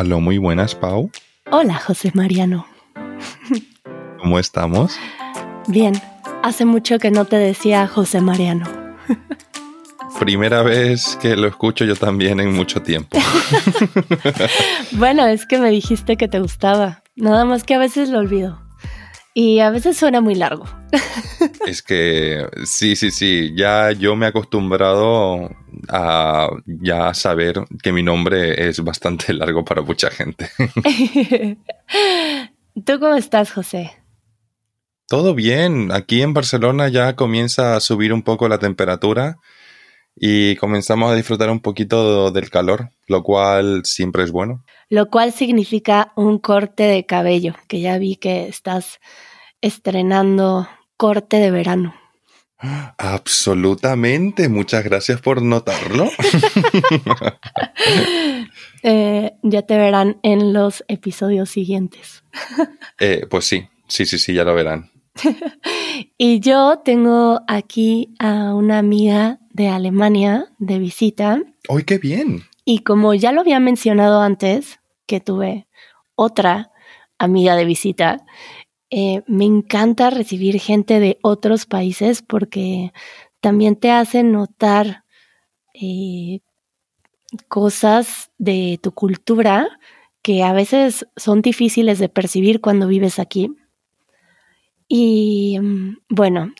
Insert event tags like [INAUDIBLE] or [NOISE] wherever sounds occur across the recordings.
Aló, muy buenas, Pau. Hola, José Mariano. ¿Cómo estamos? Bien, hace mucho que no te decía José Mariano. Primera vez que lo escucho yo también en mucho tiempo. [LAUGHS] bueno, es que me dijiste que te gustaba. Nada más que a veces lo olvido. Y a veces suena muy largo. [LAUGHS] es que sí, sí, sí. Ya yo me he acostumbrado a ya saber que mi nombre es bastante [LAUGHS] largo para mucha gente. [LAUGHS] ¿Tú cómo estás, José? Todo bien. Aquí en Barcelona ya comienza a subir un poco la temperatura y comenzamos a disfrutar un poquito del calor, lo cual siempre es bueno. Lo cual significa un corte de cabello, que ya vi que estás estrenando corte de verano. Absolutamente, muchas gracias por notarlo. [LAUGHS] Eh, ya te verán en los episodios siguientes. [LAUGHS] Eh, pues sí, sí, sí, sí, ya lo verán. [LAUGHS] y yo tengo aquí a una amiga de Alemania de visita. ¡Ay, qué bien! Y como ya lo había mencionado antes, que tuve otra amiga de visita, eh, me encanta recibir gente de otros países porque también te hacen notar eh, cosas de tu cultura que a veces son difíciles de percibir cuando vives aquí. Y mm, bueno,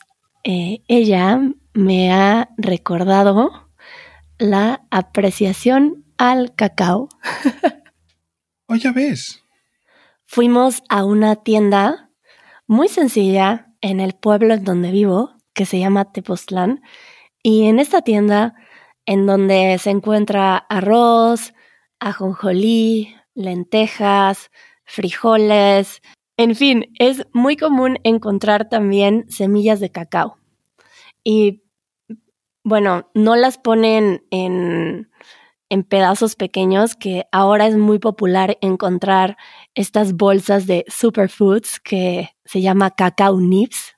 eh, ella me ha recordado la apreciación al cacao. [LAUGHS] oh, ya ves. Fuimos a una tienda muy sencilla en el pueblo en donde vivo, que se llama Tepoztlán. Y en esta tienda, en donde se encuentra arroz, ajonjolí, lentejas, frijoles, en fin, es muy común encontrar también semillas de cacao. Y bueno, no las ponen en en pedazos pequeños que ahora es muy popular encontrar estas bolsas de superfoods que se llama cacao nips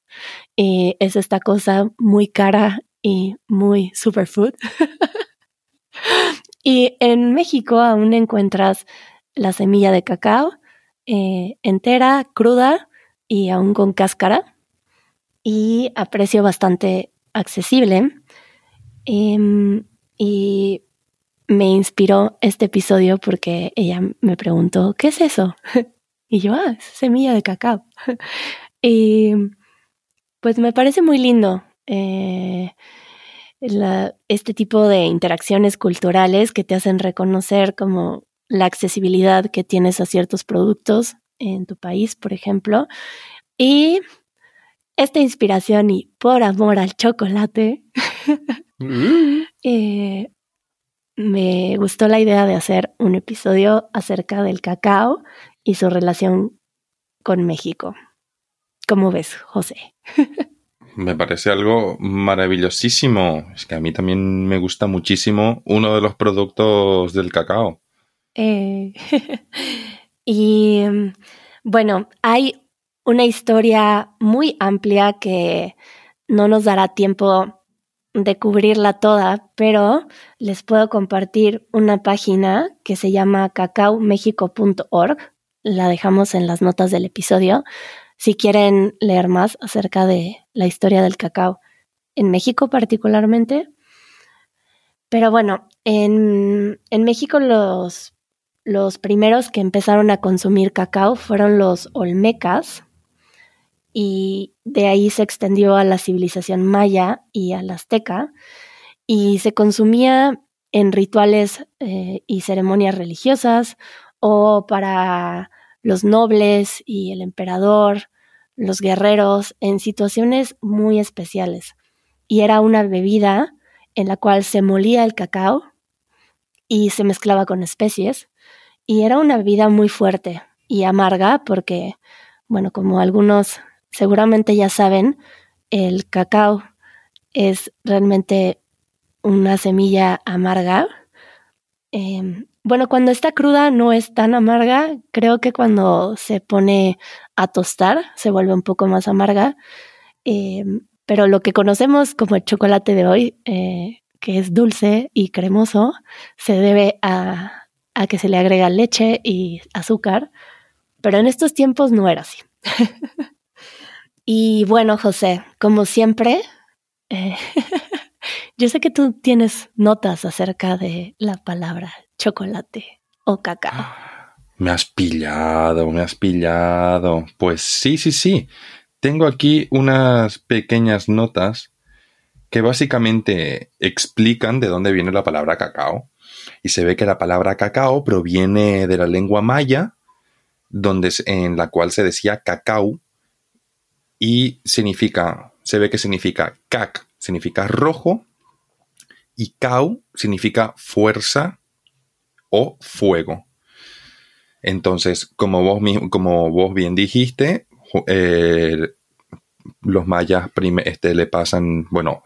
y es esta cosa muy cara y muy superfood. [LAUGHS] y en México aún encuentras la semilla de cacao eh, entera, cruda y aún con cáscara y a precio bastante accesible. Em, y me inspiró este episodio porque ella me preguntó, ¿qué es eso? [LAUGHS] y yo, ah, es semilla de cacao. [LAUGHS] y pues me parece muy lindo eh, este tipo de interacciones culturales que te hacen reconocer como la accesibilidad que tienes a ciertos productos en tu país, por ejemplo. Y esta inspiración y por amor al chocolate, [LAUGHS] mm. [GASPS] eh, me gustó la idea de hacer un episodio acerca del cacao y su relación con México. ¿Cómo ves, José? [LAUGHS] me parece algo maravillosísimo. Es que a mí también me gusta muchísimo uno de los productos del cacao. Eh, [LAUGHS] y bueno, hay una historia muy amplia que no nos dará tiempo de cubrirla toda, pero les puedo compartir una página que se llama cacaomexico.org. La dejamos en las notas del episodio. Si quieren leer más acerca de la historia del cacao en México particularmente. Pero bueno, en, en México los, los primeros que empezaron a consumir cacao fueron los olmecas, y de ahí se extendió a la civilización maya y a la azteca y se consumía en rituales eh, y ceremonias religiosas o para los nobles y el emperador, los guerreros, en situaciones muy especiales. Y era una bebida en la cual se molía el cacao y se mezclaba con especies. Y era una bebida muy fuerte y amarga porque, bueno, como algunos seguramente ya saben, el cacao es realmente una semilla amarga. Em, bueno, cuando está cruda no es tan amarga. Creo que cuando se pone a tostar se vuelve un poco más amarga. Em, pero lo que conocemos como el chocolate de hoy, eh, que es dulce y cremoso, se debe a, a que se le agrega leche y azúcar, pero en estos tiempos no era así. [LAUGHS] y bueno, José, como siempre, eh, [LAUGHS] yo sé que tú tienes notas acerca de la palabra chocolate o cacao. Me has pillado, me has pillado. Pues sí, sí, sí. Tengo aquí unas pequeñas notas que básicamente explican de dónde viene la palabra cacao. Y se ve que la palabra cacao proviene de la lengua maya, donde, en la cual se decía cacao, y significa, se ve que significa cac, significa rojo, y cau significa fuerza o fuego. Entonces, como vos, como vos bien dijiste, eh, los mayas este, le pasan, bueno,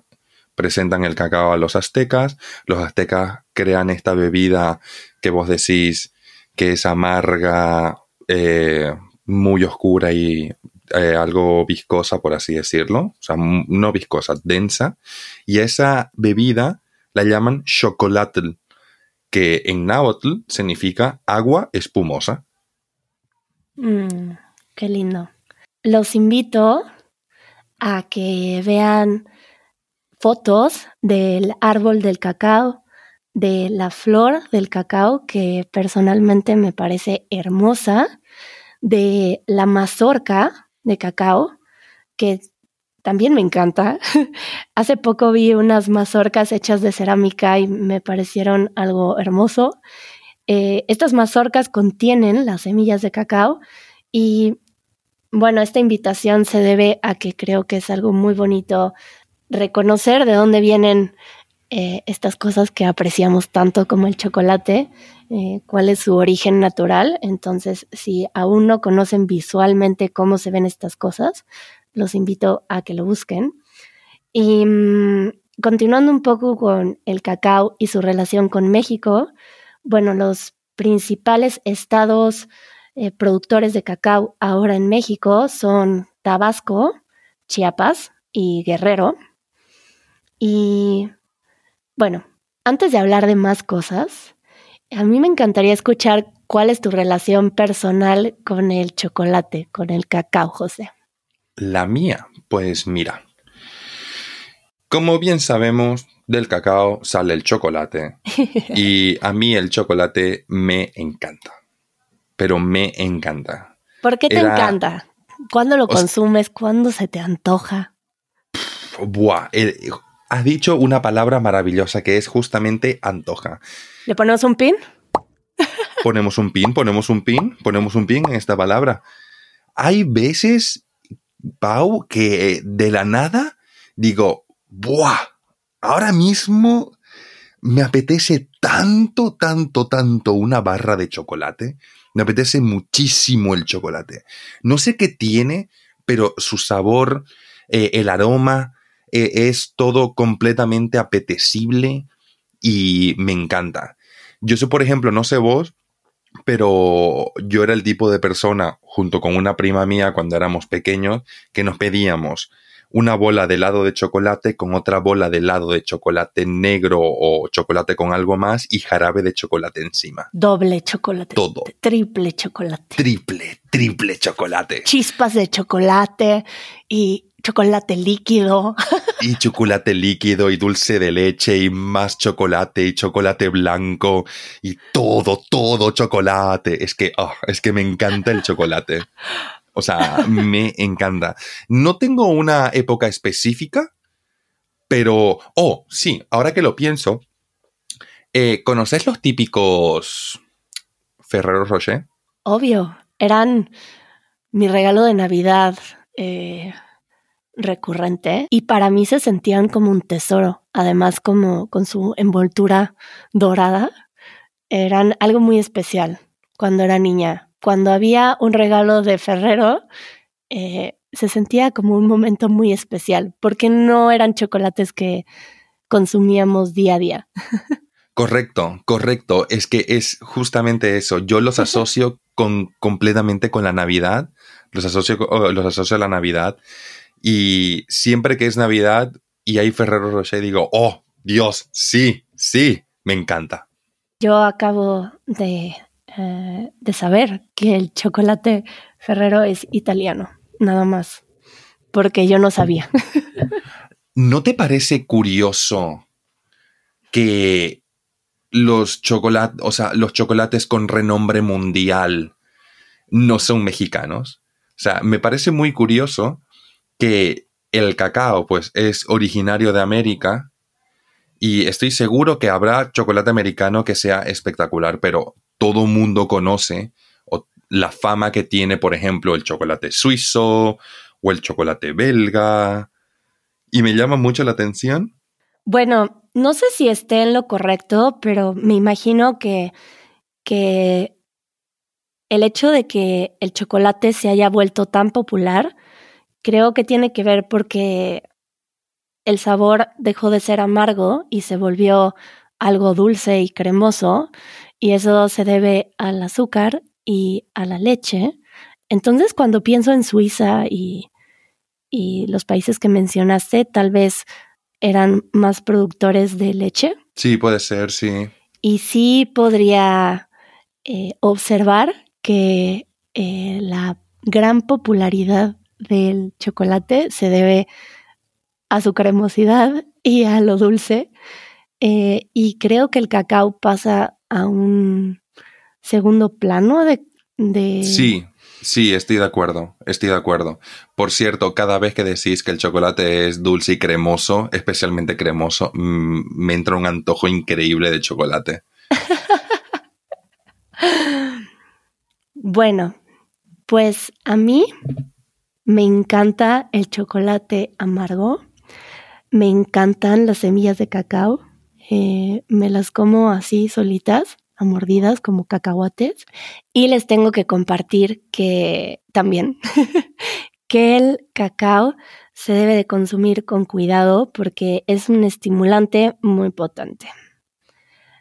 presentan el cacao a los aztecas, los aztecas crean esta bebida que vos decís que es amarga, eh, muy oscura y eh, algo viscosa, por así decirlo, o sea, no viscosa, densa, y esa bebida la llaman chocolatl, que en náhuatl significa agua espumosa. Mm, qué lindo. Los invito a que vean fotos del árbol del cacao, de la flor del cacao, que personalmente me parece hermosa, de la mazorca de cacao, que también me encanta. [LAUGHS] Hace poco vi unas mazorcas hechas de cerámica y me parecieron algo hermoso. Eh, estas mazorcas contienen las semillas de cacao y bueno, esta invitación se debe a que creo que es algo muy bonito reconocer de dónde vienen eh, estas cosas que apreciamos tanto como el chocolate, eh, cuál es su origen natural. Entonces, si aún no conocen visualmente cómo se ven estas cosas, los invito a que lo busquen. Y mm, continuando un poco con el cacao y su relación con México, bueno, los principales estados eh, productores de cacao ahora en México son Tabasco, Chiapas y Guerrero. Y bueno, antes de hablar de más cosas, a mí me encantaría escuchar cuál es tu relación personal con el chocolate, con el cacao, José. La mía, pues mira. Como bien sabemos, del cacao sale el chocolate. [LAUGHS] y a mí el chocolate me encanta. Pero me encanta. ¿Por qué te encanta? ¿Cuándo lo consumes? ¿Cuándo se te antoja? Buah, has dicho una palabra maravillosa que es justamente antoja. ¿Le ponemos un pin? Ponemos un pin, ponemos un pin, ponemos un pin en esta palabra. Hay veces, Pau, que de la nada digo, ¡buah! Ahora mismo me apetece tanto, tanto, tanto una barra de chocolate. Me apetece muchísimo el chocolate. No sé qué tiene, pero su sabor, eh, el aroma, e, es todo completamente apetecible y me encanta. Yo sé, por ejemplo, no sé vos, pero yo era el tipo de persona, junto con una prima mía cuando éramos pequeños, que nos pedíamos una bola de helado de chocolate con otra bola de helado de chocolate negro o chocolate con algo más y jarabe de chocolate encima. Doble chocolate. Todo. Triple chocolate. Triple, triple chocolate. Chispas de chocolate y chocolate líquido. Y chocolate líquido y dulce de leche y más chocolate y chocolate blanco y todo, todo chocolate. Es que, oh, es que me encanta el chocolate. O sea, me encanta. No tengo una época específica, pero, oh, sí, ahora que lo pienso, eh, ¿conoces los típicos Ferrero Rocher? Obvio, eran mi regalo de Navidad. Eh, recurrente y para mí se sentían como un tesoro, además como con su envoltura dorada, eran algo muy especial cuando era niña. Cuando había un regalo de Ferrero, eh, se sentía como un momento muy especial, porque no eran chocolates que consumíamos día a día. Correcto, correcto. Es que es justamente eso. Yo los [LAUGHS] asocio con, completamente con la Navidad. Los asocio, los asocio a la Navidad. Y siempre que es Navidad y hay Ferrero Rocher, digo, oh, Dios, sí, sí, me encanta. Yo acabo de, eh, de saber que el chocolate Ferrero es italiano, nada más, porque yo no sabía. [LAUGHS] ¿No te parece curioso que los chocolates, o sea, los chocolates con renombre mundial no son mexicanos? O sea, me parece muy curioso que el cacao, pues, es originario de América y estoy seguro que habrá chocolate americano que sea espectacular, pero todo mundo conoce la fama que tiene, por ejemplo, el chocolate suizo o el chocolate belga. Y me llama mucho la atención. Bueno, no sé si esté en lo correcto, pero me imagino que, que el hecho de que el chocolate se haya vuelto tan popular, creo que tiene que ver porque el sabor dejó de ser amargo y se volvió algo dulce y cremoso, y eso se debe al azúcar y a la leche. Entonces, cuando pienso en Suiza y, y los países que mencionaste, tal vez eran más productores de leche. Sí, puede ser, sí. Y sí podría eh, observar que eh, la gran popularidad del chocolate se debe a su cremosidad y a lo dulce. Eh, y creo que el cacao pasa a un segundo plano de, de... Sí, sí, estoy de acuerdo, estoy de acuerdo. Por cierto, cada vez que decís que el chocolate es dulce y cremoso, especialmente cremoso, mm, me entra un antojo increíble de chocolate. [LAUGHS] bueno, pues a mí me encanta el chocolate amargo, me encantan las semillas de cacao, eh, me las como así solitas a mordidas como cacahuates. Y les tengo que compartir que también [LAUGHS] que el cacao se debe de consumir con cuidado porque es un estimulante muy potente.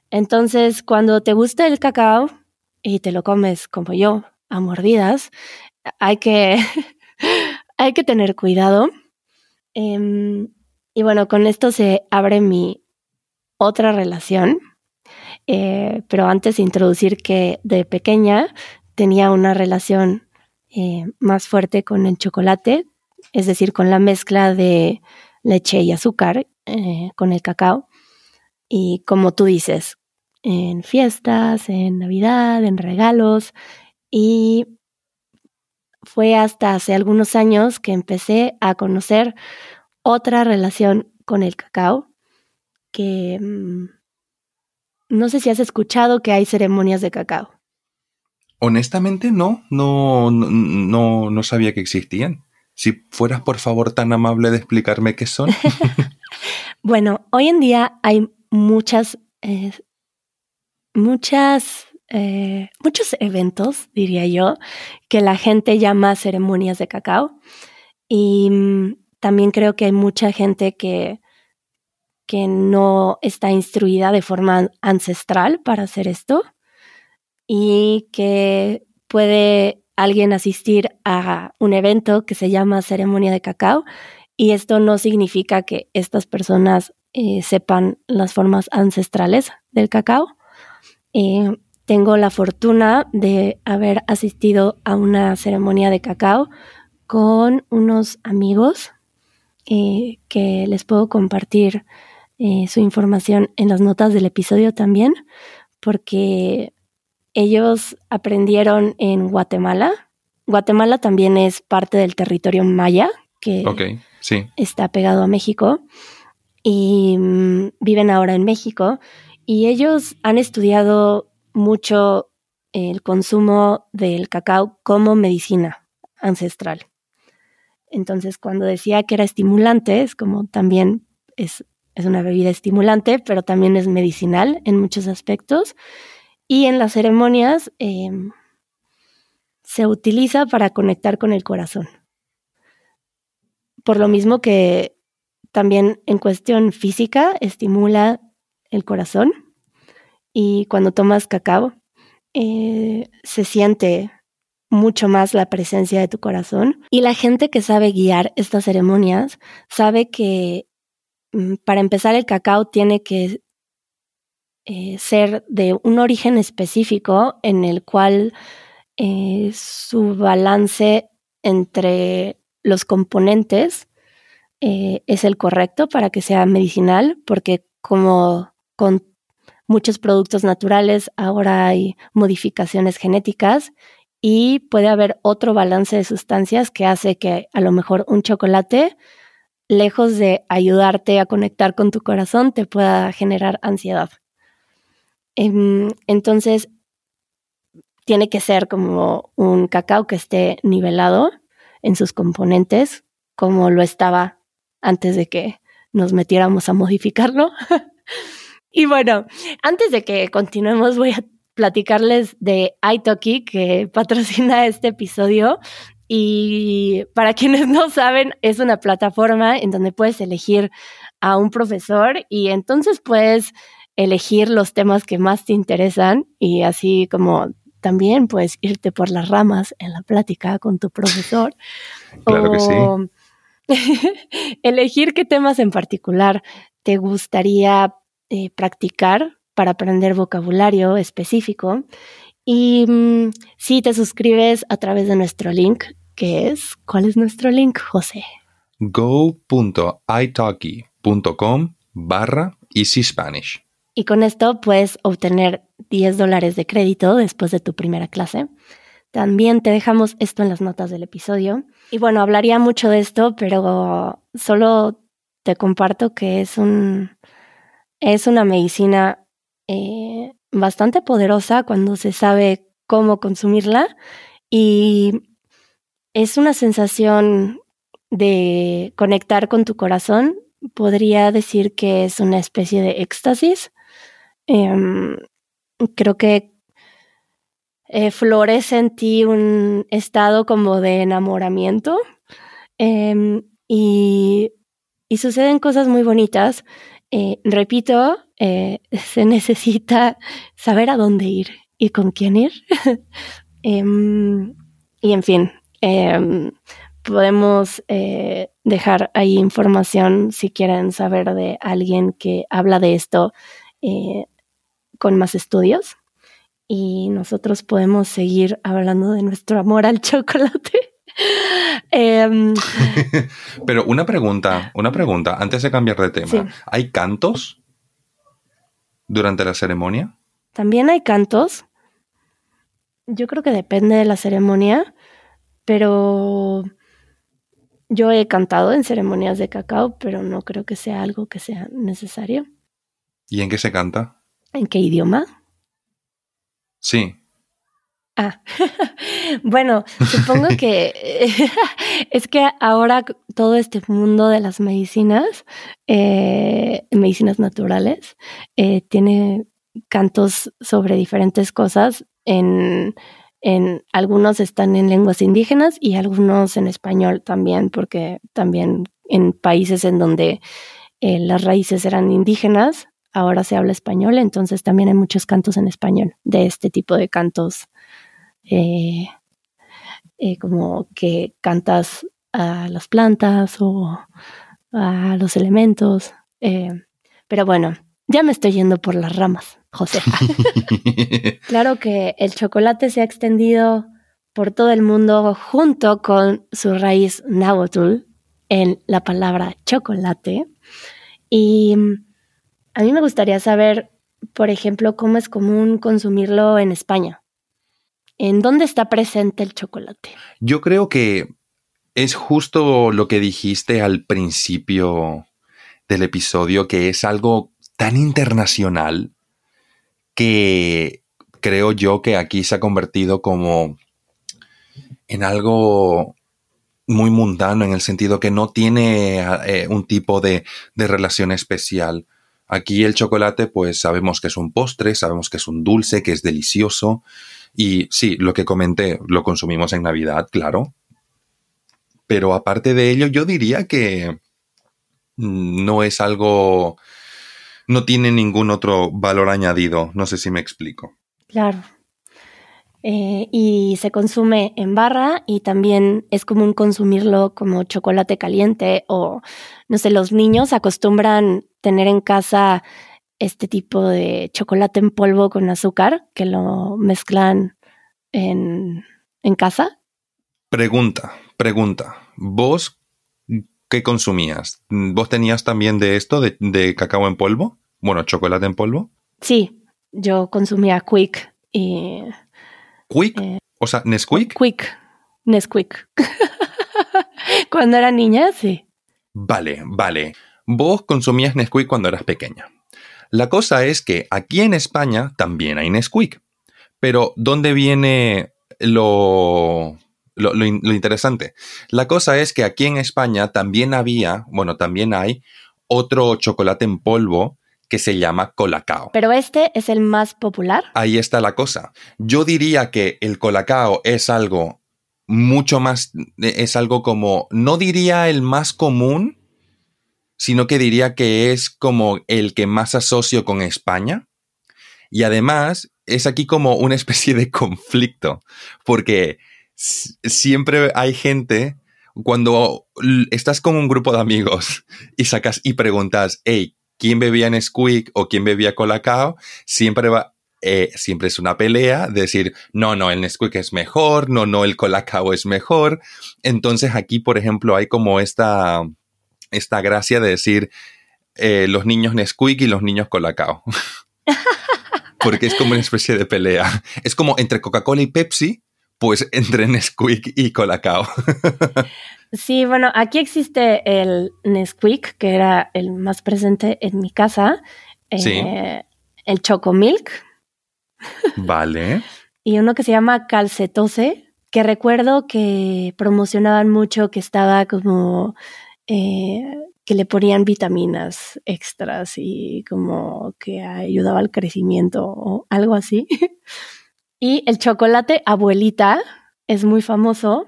Entonces, cuando te gusta el cacao y te lo comes como yo, a mordidas, hay que, [LAUGHS] [LAUGHS] hay que tener cuidado. Em, y bueno, con esto se abre mi otra relación eh, pero antes introducir que de pequeña tenía una relación eh, más fuerte con el chocolate, es decir, con la mezcla de leche y azúcar, eh, con el cacao. Y como tú dices, en fiestas, en Navidad, en regalos. Y fue hasta hace algunos años que empecé a conocer otra relación con el cacao que mm, no sé si has escuchado que hay ceremonias de cacao. Honestamente no, no, no, no sabía que existían. Si fueras por favor tan amable de explicarme qué son. [LAUGHS] bueno, hoy en día hay muchas, eh, muchas, eh, muchos eventos, diría yo, que la gente llama ceremonias de cacao. Y mm, también creo que hay mucha gente que que no está instruida de forma ancestral para hacer esto y que puede alguien asistir a un evento que se llama ceremonia de cacao y esto no significa que estas personas eh, sepan las formas ancestrales del cacao. Eh, tengo la fortuna de haber asistido a una ceremonia de cacao con unos amigos eh, que les puedo compartir eh, su información en las notas del episodio también, porque ellos aprendieron en Guatemala. Guatemala también es parte del territorio maya, que está pegado a México, y mm, viven ahora en México. Y ellos han estudiado mucho el consumo del cacao como medicina ancestral. Entonces, cuando decía que era estimulante, es como también es es una bebida estimulante, pero también es medicinal en muchos aspectos. Y en las ceremonias em, se utiliza para conectar con el corazón. Por lo mismo que también en cuestión física estimula el corazón. Y cuando tomas cacao, eh, se siente mucho más la presencia de tu corazón. Y la gente que sabe guiar estas ceremonias sabe que Mm, para empezar, el cacao tiene que eh, ser de un origen específico en el cual eh, su balance entre los componentes es el correcto para que sea medicinal, porque como con muchos productos naturales ahora hay modificaciones genéticas y puede haber otro balance de sustancias que hace que a lo mejor un chocolate, lejos de ayudarte a conectar con tu corazón, te pueda generar ansiedad. Em, entonces, tiene que ser como un cacao que esté nivelado en sus componentes, como lo estaba antes de que nos metiéramos a modificarlo. [LAUGHS] y bueno, antes de que continuemos, voy a platicarles de iTalki, que [LAUGHS] patrocina este episodio. Y para quienes no saben, es una plataforma en donde puedes elegir a un profesor y entonces puedes elegir los temas que más te interesan y así como también puedes irte por las ramas en la plática con tu profesor. [LAUGHS] Claro que sí. [LAUGHS] elegir qué temas en particular te gustaría eh, practicar para aprender vocabulario específico. Y mm, si te suscribes a través de nuestro link, que es, ¿cuál es nuestro link, José? go.italki.com barra Easy Spanish. Y con esto puedes obtener 10 dólares de crédito después de tu primera clase. También te dejamos esto en las notas del episodio. Y bueno, hablaría mucho de esto, pero solo te comparto que es un es una medicina eh, bastante poderosa cuando se sabe cómo consumirla y es una sensación de conectar con tu corazón. Podría decir que es una especie de éxtasis Em, creo que eh, florece en ti un estado como de enamoramiento em, y, suceden cosas muy bonitas. Eh, repito, eh, [LAUGHS] se necesita saber a dónde ir y con quién ir. [LAUGHS] Em, y en fin, podemos dejar ahí información si quieren saber de alguien que habla de esto con más estudios y nosotros podemos seguir hablando de nuestro amor al [LAUGHS] chocolate. Em, [LAUGHS] Pero una pregunta, una pregunta, antes de cambiar de tema. ¿Hay cantos durante la ceremonia? También hay cantos. Yo creo que depende de la ceremonia, pero yo he cantado en ceremonias de cacao, pero no creo que sea algo que sea necesario. ¿Y en qué se canta? ¿En qué idioma? Sí. Ah, [LAUGHS] bueno, supongo [LAUGHS] que [LAUGHS] es que ahora todo este mundo de las medicinas, eh, medicinas naturales, eh, tiene cantos sobre diferentes cosas. En, en algunos están en lenguas indígenas y algunos en español también, porque también en países en donde eh, las raíces eran indígenas, ahora se habla español, entonces también hay muchos cantos en español, de este tipo de cantos, eh, eh, como que cantas a las plantas o a los elementos. Eh, pero bueno, ya me estoy yendo por las ramas, José. [LAUGHS] claro que el chocolate se ha extendido por todo el mundo junto con su raíz náhuatl en la palabra chocolate. Y a mí me gustaría saber, por ejemplo, cómo es común consumirlo en España. ¿En dónde está presente el chocolate? Yo creo que es justo lo que dijiste al principio del episodio, que es algo tan internacional que creo yo que aquí se ha convertido como en algo muy mundano en el sentido que no tiene eh, un tipo de, de relación especial Aquí el chocolate, pues sabemos que es un postre, sabemos que es un dulce, que es delicioso. Y sí, lo que comenté, lo consumimos en Navidad, claro. Pero aparte de ello, yo diría que no es algo... no tiene ningún otro valor añadido. No sé si me explico. Claro. Eh, y se consume en barra y también es común consumirlo como chocolate caliente o, no sé, los niños acostumbran tener en casa este tipo de chocolate en polvo con azúcar que lo mezclan en, en casa. Pregunta, pregunta. ¿Vos qué consumías? ¿Vos tenías también de esto, de, de cacao en polvo? Bueno, chocolate en polvo. Sí, yo consumía Quick y... ¿Quick? Eh, o sea, Nesquik. Quick, Nesquik. [LAUGHS] cuando era niña, sí. Vale, vale. Vos consumías Nesquik cuando eras pequeña. La cosa es que aquí en España también hay Nesquik. Pero ¿dónde viene lo, lo, lo, interesante? La cosa es que aquí en España también había, bueno, también hay otro chocolate en polvo que se llama colacao. Pero este es el más popular. Ahí está la cosa. Yo diría que el colacao es algo mucho más, es algo como, no diría el más común, sino que diría que es como el que más asocio con España. Y además es aquí como una especie de [LAUGHS] conflicto, porque siempre hay gente, cuando estás con un grupo de amigos y sacas y preguntas, hey, ¿quién bebía Nesquik o quién bebía Colacao? Siempre va, eh, siempre es una pelea, decir, no, no, el Nesquik es mejor, no, no, el Colacao es mejor. Entonces aquí, por ejemplo, hay como esta, esta gracia de decir eh, los niños Nesquik y los niños Colacao. [LAUGHS] Porque es como una especie de pelea. Es como entre Coca-Cola y Pepsi, pues entre Nesquik y Colacao. Sí, bueno, aquí existe el Nesquik, que era el más presente en mi casa. Sí. Eh, el Chocomilk. Vale. y uno que se llama Calcetose, que recuerdo que promocionaban mucho, que estaba como eh, que le ponían vitaminas extras y como que ayudaba al crecimiento o algo así. [LAUGHS] y el chocolate abuelita es muy famoso.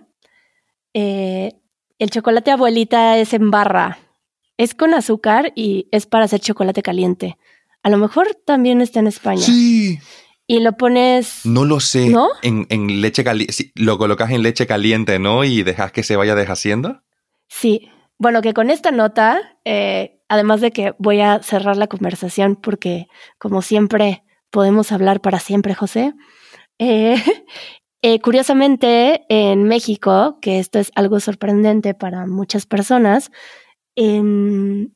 Eh, el chocolate abuelita es en barra. Es con azúcar y es para hacer chocolate caliente. A lo mejor también está en España. Sí. Y lo pones. No lo sé. ¿No? En, leche caliente. lo colocas en leche caliente, ¿no? Y dejas que se vaya deshaciendo. Sí. Bueno, que con esta nota, eh, además de que voy a cerrar la conversación porque, como siempre, podemos hablar para siempre, José. Eh, [LAUGHS] eh, curiosamente, en México, que esto es algo sorprendente para muchas personas, em,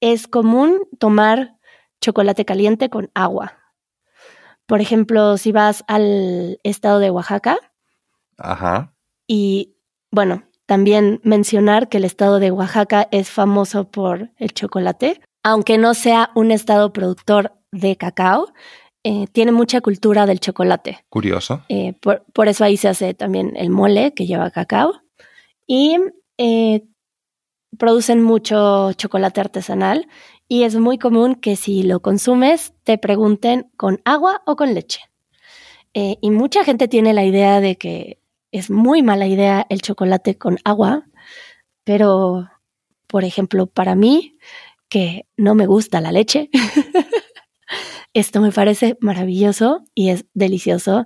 es común tomar chocolate caliente con agua. Por ejemplo, si vas al estado de Oaxaca. Ajá. Y bueno, también mencionar que el estado de Oaxaca es famoso por el chocolate, aunque no sea un estado productor de cacao, eh, tiene mucha cultura del chocolate. Curioso. Eh, por, eso ahí se hace también el mole que lleva cacao. Y eh, producen mucho chocolate artesanal y es muy común que si lo consumes te pregunten con agua o con leche. y mucha gente tiene la idea de que es muy mala idea el chocolate con agua, pero, por ejemplo, para mí, que no me gusta la leche, [LAUGHS] esto me parece maravilloso y es delicioso.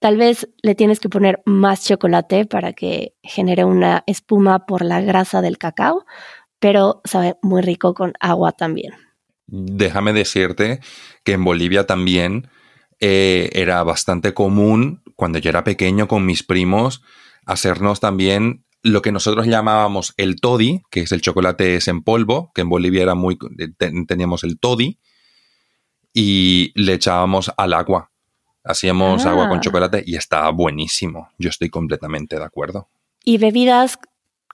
Tal vez le tienes que poner más chocolate para que genere una espuma por la grasa del cacao, pero sabe muy rico con agua también. Déjame decirte que en Bolivia también eh, era bastante común cuando yo era pequeño con mis primos hacernos también lo que nosotros llamábamos el toddy, que es el chocolate es en polvo, que en Bolivia era muy teníamos el toddy y le echábamos al agua. Hacíamos agua con ah. chocolate y estaba buenísimo. Yo estoy completamente de acuerdo. ¿Y bebidas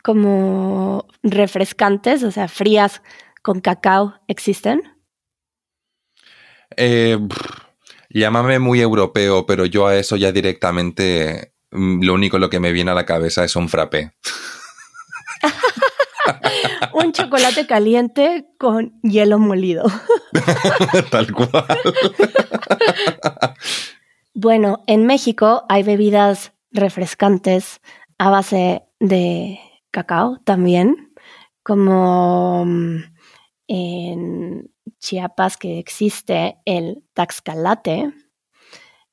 como refrescantes, o sea, frías con cacao, existen? Eh, llámame muy europeo, pero yo a eso ya directamente mm, lo único lo que me viene a la cabeza es un frappé. [LAUGHS] un chocolate caliente con hielo molido. [LAUGHS] Tal cual. [LAUGHS] bueno, en México hay bebidas refrescantes a base de cacao también, como mm, en Chiapas que existe el taxcalate.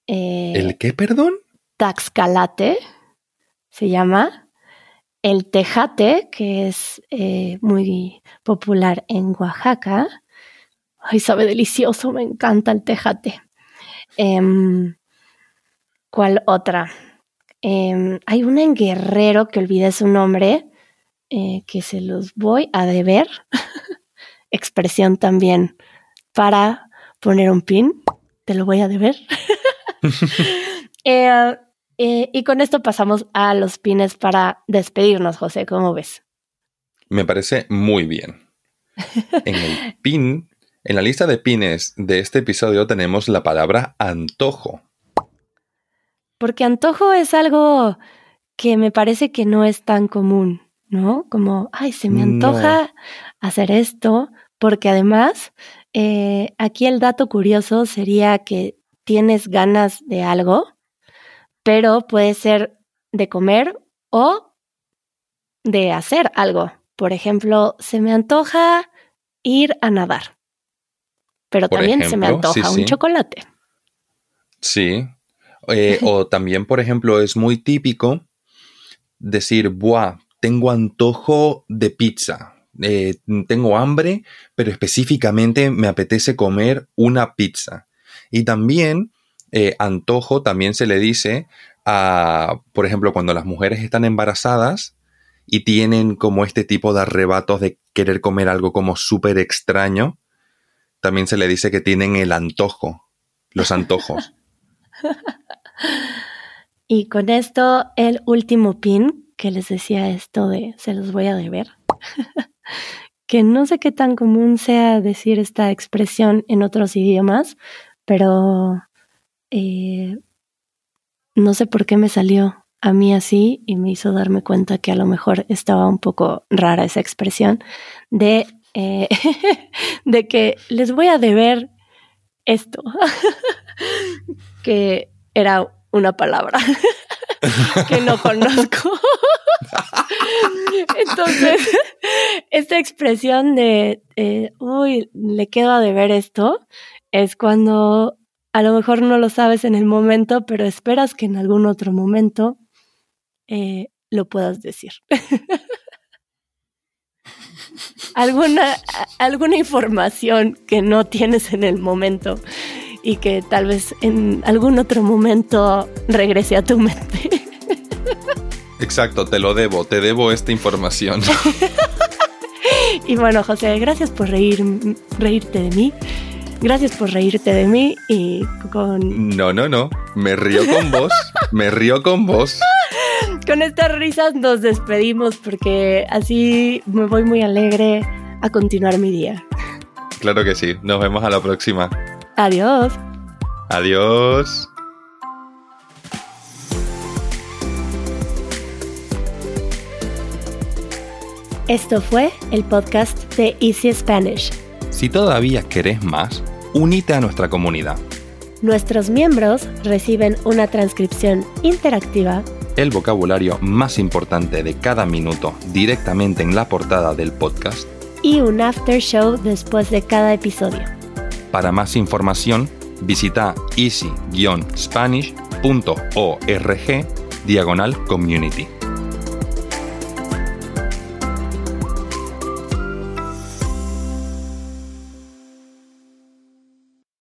Eh, ¿El qué, perdón? Taxcalate se llama el tejate, que es eh, muy popular en Oaxaca. Ay, sabe delicioso, me encanta el tejate. Em, ¿Cuál otra? Em, hay una en Guerrero que olvidé su nombre, eh, que se los voy a deber. [LAUGHS] Expresión también para poner un pin. Te lo voy a deber. [LAUGHS] Eh, eh, y con esto pasamos a los pines para despedirnos, José. ¿Cómo ves? Me parece muy bien. [LAUGHS] En el pin, en la lista de pines de este episodio tenemos la palabra antojo. Porque antojo es algo que me parece que no es tan común, ¿no? Como, ay, se me antoja hacer esto, porque además, eh, aquí el dato curioso sería que tienes ganas de algo, pero puede ser de comer o de hacer algo. Por ejemplo, se me antoja ir a nadar, pero también se me antoja un chocolate. Sí. Eh, [LAUGHS] o también, por ejemplo, es muy típico decir, buah, tengo antojo de pizza. Eh, tengo hambre, pero específicamente me apetece comer una pizza. Y también eh, antojo también se le dice a, por ejemplo, cuando las mujeres están embarazadas y tienen como este tipo de arrebatos de querer comer algo como súper extraño, también se le dice que tienen el antojo, los antojos. [LAUGHS] y con esto, el último pin que les decía esto de se los voy a deber. [LAUGHS] que no sé qué tan común sea decir esta expresión en otros idiomas, pero eh, no sé por qué me salió a mí así y me hizo darme cuenta que a lo mejor estaba un poco rara esa expresión de, eh, [LAUGHS] de que les voy a deber esto, [LAUGHS] que era una palabra [LAUGHS] que no conozco. [LAUGHS] Entonces, esta expresión de, uy, le quedo a deber esto, es cuando a lo mejor no lo sabes en el momento, pero esperas que en algún otro momento eh, lo puedas decir. [LAUGHS] alguna, alguna información que no tienes en el momento y que tal vez en algún otro momento regrese a tu mente. Exacto, te lo debo, te debo esta información. [LAUGHS] y bueno, José, gracias por reír, reírte de mí. Gracias por reírte de mí y con... No, no, no. Me río con vos. me río con vos. Con estas risas nos despedimos porque así me voy muy alegre a continuar mi día. Claro que sí. Nos vemos a la próxima. Adiós. Adiós. Esto fue el podcast de Easy Spanish. Si todavía querés más, Unite a nuestra comunidad. Nuestros miembros reciben una transcripción interactiva, el vocabulario más importante de cada minuto directamente en la portada del podcast y un after show después de cada episodio. Para más información, visita easy-spanish.org diagonal community.